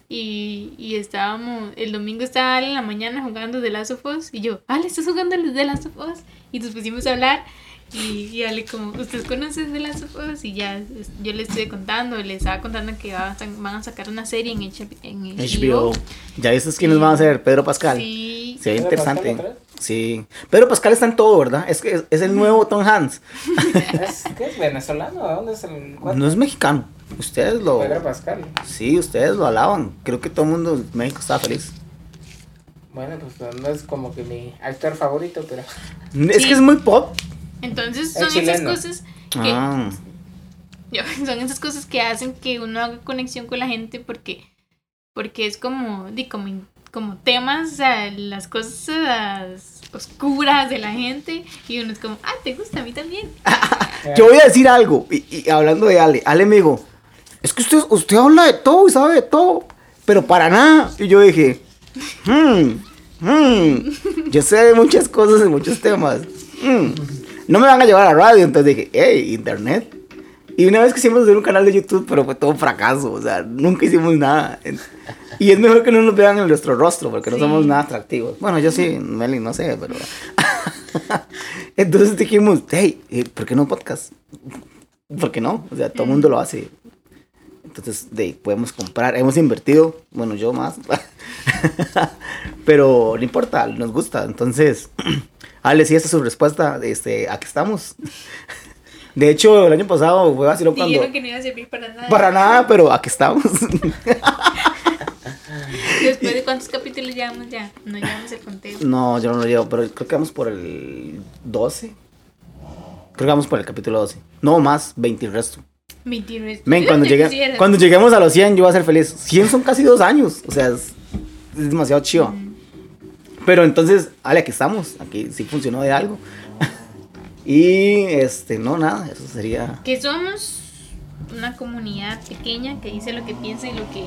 Y, y estábamos, el domingo estaba Ale en la mañana jugando de Last of Us, y yo, Ale, ¿estás jugando de Last of Us? Y nos pusimos a hablar y, y Ale como, ¿ustedes conocen de Last of Us? Y ya yo le estuve contando, le estaba contando que va a sa- van a sacar una serie en, H- en HBO. ¿Ya viste quiénes van a ser? Pedro Pascal. Sí, Se ve ¿Pedro interesante. Pascal Sí. Pedro Pascal está en todo, ¿verdad? Es que es, es el nuevo Tom Hanks. ¿Es, ¿Qué es venezolano? ¿De dónde es el? No es mexicano. Ustedes lo. Pedro Pascal. Sí, ustedes lo alaban. Creo que todo el mundo en México está feliz. Bueno, pues no es como que mi actor favorito, pero. Es Sí. que es muy pop. entonces Es son esas cosas que... Ah. Yo- son esas cosas que hacen que uno haga conexión con la gente porque porque es como di como como temas o sea, las cosas oscuras de la gente y uno es como ah te gusta a mí también Yo voy a decir algo. Y, y hablando de Ale. Ale me dijo: Es que usted, usted habla de todo y sabe de todo. Pero para nada. Y yo dije: Hmm. Hmm. Yo sé de muchas cosas y muchos temas. Hmm. No me van a llevar a radio. Entonces dije: Hey, internet. Y una vez quisimos hacer un canal de YouTube, pero fue todo un fracaso. O sea, nunca hicimos nada. Y es mejor que no nos vean en nuestro rostro, porque no Sí. somos nada atractivos. Bueno, yo sí, Meli, no sé, pero. Entonces dijimos, hey, eh, ¿por qué no podcast? ¿Por qué no? O sea, todo el mundo lo hace. Entonces, de, podemos comprar. Hemos invertido, bueno, yo más. pero no importa, nos gusta. Entonces, Ale, sí, esa es su respuesta. Este, aquí estamos. De hecho, el año pasado fue así cuando. dijeron que no iba a servir para nada Para nada, pero aquí estamos. Después de cuántos capítulos llevamos ya no llevamos el conteo no, yo no lo llevo, pero creo que vamos por el 12. Creo que vamos por el capítulo 12. No más, 20 el resto. 29 Men, cuando, llegue- cuando lleguemos a los 100, yo voy a ser feliz. 100 son casi dos años. O sea, es, es demasiado chido. Pero entonces, Ale, aquí estamos. Aquí sí funcionó de algo. y este, no, nada. Eso sería. que somos una comunidad pequeña que dice lo que piensa y lo que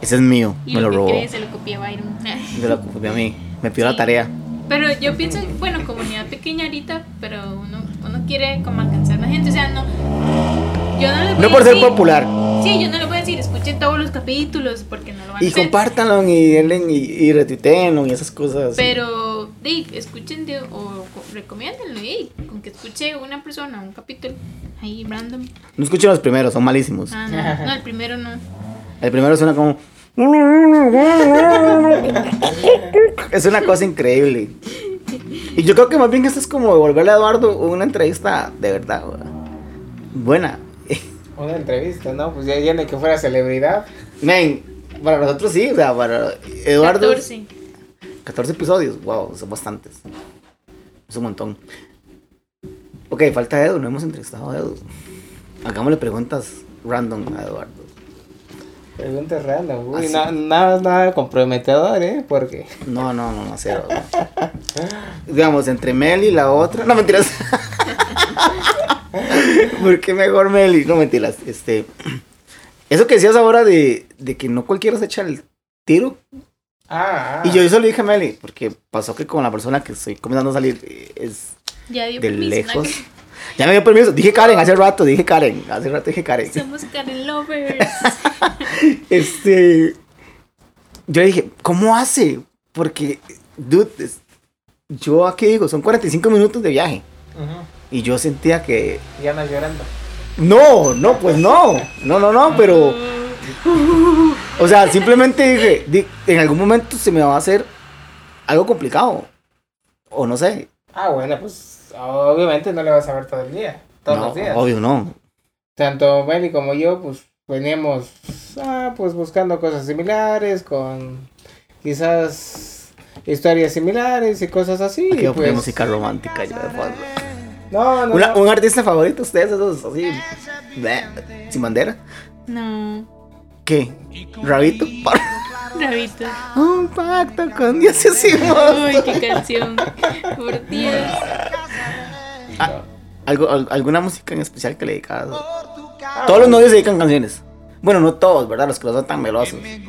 Ese es mío. y me lo, lo robó. cree se lo copia Byron Se lo copió a mí. Me pidió Sí. la tarea. Pero yo pienso, bueno, comunidad pequeña ahorita, pero uno, uno quiere como alcanzar más gente. O sea, no. Yo no voy No a por ser decir- popular. Sí, yo no le voy a decir, escuchen todos los capítulos, porque no lo van a Y hacer. compártanlo y denle y, y retuiteenlo y esas cosas. Pero, di, escuchen de, o co- recomiéndenlo, y con que escuche una persona un capítulo ahí random. No escuchen los primeros, son malísimos. Ah, no, no, el primero no. El primero suena como. Es una cosa increíble. Y yo creo que más bien esto es como devolverle a Eduardo una entrevista de verdad. Buena. Una entrevista, ¿no? Pues ya, ni que fuera celebridad. Men, para nosotros sí, o sea, para Eduardo. 14. 14 episodios, wow, son bastantes. Es un montón. Ok, falta Edu, no hemos entrevistado a Edu. Hagámosle preguntas random a Eduardo. Preguntas random. Uy, Así. na- nada, nada comprometedor, ¿eh? Porque. No, no, no, no, cero. Digamos, entre Meli y la otra. No, mentiras. ¿Por qué mejor Meli? No, mentiras. Este. Eso que decías ahora de, de que no cualquiera se echa el tiro. Ah, Y yo eso le dije a Meli, porque pasó que con la persona que estoy comenzando a salir eh, es Ya dio de permiso, lejos. ¿no? Ya me dio permiso. Dije Karen hace rato, dije Karen. Hace rato dije Karen. Somos Karen Lovers. Este. Yo le dije, ¿cómo hace? Porque, dude, es- yo aquí digo, son 45 minutos de viaje. Ujú. Y yo sentía que. Ya no llorando. No, no, pues no. No, no, no, pero. O sea, simplemente dije, di- en algún momento se me va a hacer algo complicado. O no sé. Ah, bueno, pues obviamente no le vas a ver todo el día. Todos No, los días. Obvio, no. Tanto Meli como yo, pues veníamos ah, pues buscando cosas similares, con quizás historias similares y cosas así. Aquí y pues, música romántica ya de fondo. No, no, Una- no. un artista favorito, ustedes, esos así. bleh, sin bandera. No, ¿Qué? ¿Rabito? Rabito. Un pacto con Dios hicimos. Uy, qué canción. Por Dios. ¿Algo, al- ¿Alguna música en especial que le dedicas? Todos los novios se dedican canciones. Bueno, no todos, ¿verdad? Los que no son tan melosos. Sí, Hay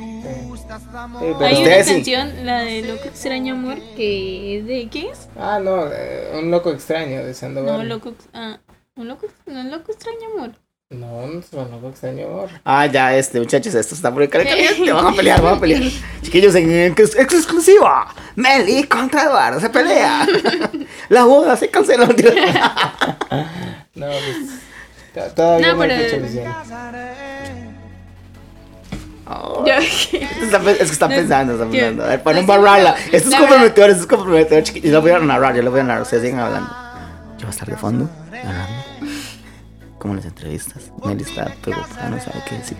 pero- una ustedes sí. canción, la de Loco Extraño Amor, que es de. ¿Qué es? Ah, no, eh, un loco extraño de Sandoval. No, Loco. Ah, un loco, no, Loco Extraño Amor. No, no es un loco extraño amor. Ah, ya, este, muchachos, esto está muy caliente. Van a pelear, van a pelear. Chiquillos, en ex- exclusiva. Meli contra Eduardo se pelea. La boda se canceló. No, pues. to- Todavía No, pero-. Oh, es que está No, pensando, está yo- pensando. A ver, para no no, Esto es comprometedor, esto es comprometedor, chiquillos. Yo lo voy a narrar, yo lo voy a narrar. Ustedes siguen hablando. Yo voy a estar de fondo, narrando. Como en las entrevistas. Meli está preocupada, no sabe qué decir.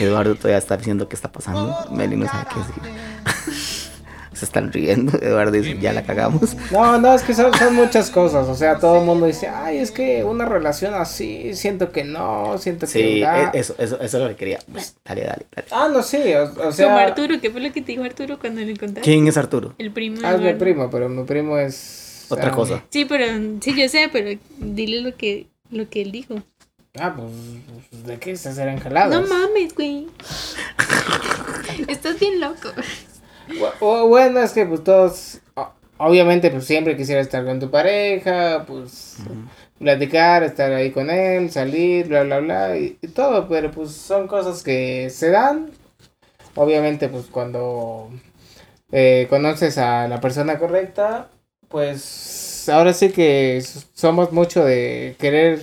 Eduardo todavía está diciendo qué está pasando. Meli no sabe qué decir. Se están riendo. Eduardo dice, ya la cagamos. No, no, es que son, son muchas cosas. O sea, todo el mundo dice, ay, es que una relación así, siento que no, siento que. Sí, ah". e- eso, eso, eso es lo que quería. Pues, dale, dale, dale. Ah, no, sí, o, o Como sea. Arturo, ¿qué fue lo que te dijo Arturo cuando le encontraste? ¿Quién es Arturo? El primo. de Ah, es mi primo, pero mi primo es. Otra cosa. Sí, pero sí, yo sé, pero dile lo que, lo que él dijo. Ah, pues, pues, ¿de qué se serán jaladas? No mames, güey. Estás bien loco. O- Bueno, es que pues todos, obviamente pues siempre quisiera estar con tu pareja, pues platicar, estar ahí con él, salir, bla, bla, bla, y, y todo, pero pues son cosas que se dan. Obviamente pues cuando eh, conoces a la persona correcta, pues ahora sí que somos mucho de querer,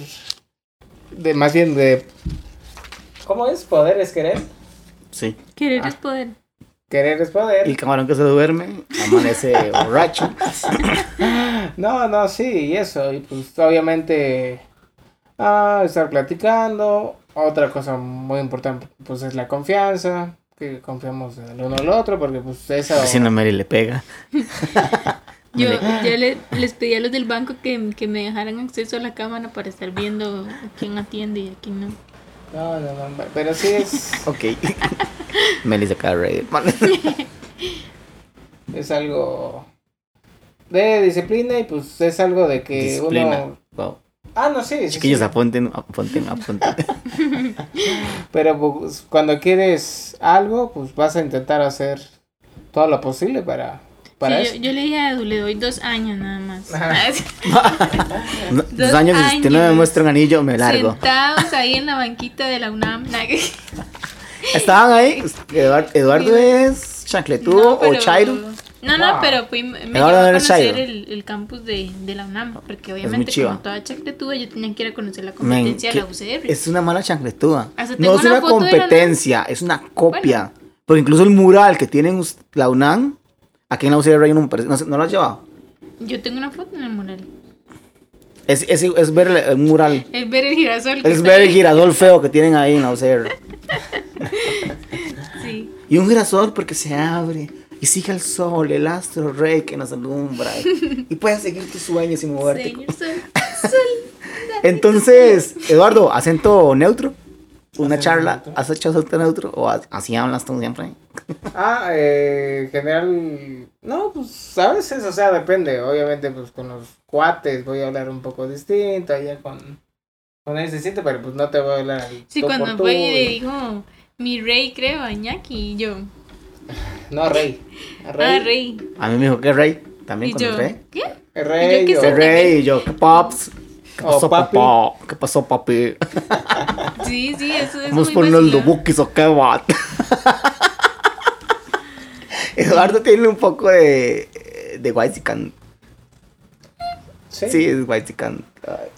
de más bien de... ¿Cómo es? ¿Poder es querer? Sí. Querer Ah. es poder. Querer es poder. El camarón que se duerme, amanece borracho. No, no, sí, y eso, y pues obviamente ah, estar platicando. Otra cosa muy importante, pues es la confianza, que confiamos en el uno al otro, porque pues eso... Si no, Mary le pega. Yo, yo le- les pedí a los del banco que, que me dejaran acceso a la cámara para estar viendo a quién atiende y a quién no. No, no, no, pero sí es, Ok. Meli se acaba de reír. es algo de disciplina y pues es algo de que Disciplina. uno... Wow. Ah, no, sí, sí, Chiquillos, sí. apunten, apunten, apunten. Pero pues, cuando quieres algo, pues vas a intentar hacer todo lo posible para, para Sí, eso. yo, yo le dije a Edu, le doy dos años nada más. No, Dos Dos años y si usted no me años. muestra un anillo, me largo. Sentados ahí en la banquita de la UNAM. Estaban ahí. Eduardo, Eduardo es chancletudo o pero- Chairo. No, no, Wow. pero fui, me llevó a conocer el, el campus de, de la UNAM, porque obviamente como toda chacletuda yo tenía que ir a conocer la competencia de la UCR. es una mala chancletuda. No es una una la competencia, es una copia. Porque incluso el mural que tienen la UNAM, aquí en la UCR no, me parece- no, lo has llevado. Yo tengo una foto en el mural. Es, es, es ver el, el mural. Es ver el girasol. Es ver el girasol feo que tienen ahí en la UCR. Sí. Y un girasol porque se abre Y sigue el sol, el astro rey que nos alumbra. y puedes seguir tus sueños sin moverte. Señor Sol, Sol. Entonces, Eduardo, acento neutro. Una charla. ¿has hecho acento neutro? ¿O a- así hablas tú siempre? Ah, eh, en general, no, pues a veces, o sea, depende. Obviamente, pues con los cuates voy a hablar un poco distinto, allá con, con ellos distinto, pero pues no te voy a hablar. Sí, cuando fue y le y- dijo mi rey, creo, a Iñaki, y yo, No, rey. ah, rey. A mí me dijo que rey. También Y con el yo, rey. ¿qué? El rey. qué o- sé? El rey y yo, ¿qué pops? ¿Qué pasó, papi. papá? ¿Qué pasó, papi? Sí, sí, eso es Vamos muy por vacilón. bookies o qué va. Eduardo tiene un poco de. de Whitezican. Sí, Sí, es Whitezican. Ay,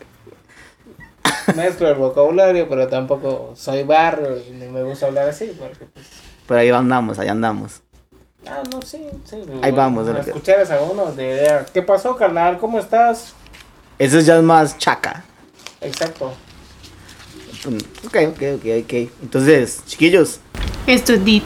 mezclo el vocabulario, pero tampoco soy barrio y ni me gusta hablar así, porque pues. Pero ahí andamos, ahí andamos. Ah, no, sí, sí. Ahí vamos, de A uno de. ¿Qué pasó, carnal? ¿Cómo estás? Eso ya es más chaca. Exacto. Ok, ok, ok, ok. Entonces, chiquillos, Esto es deep.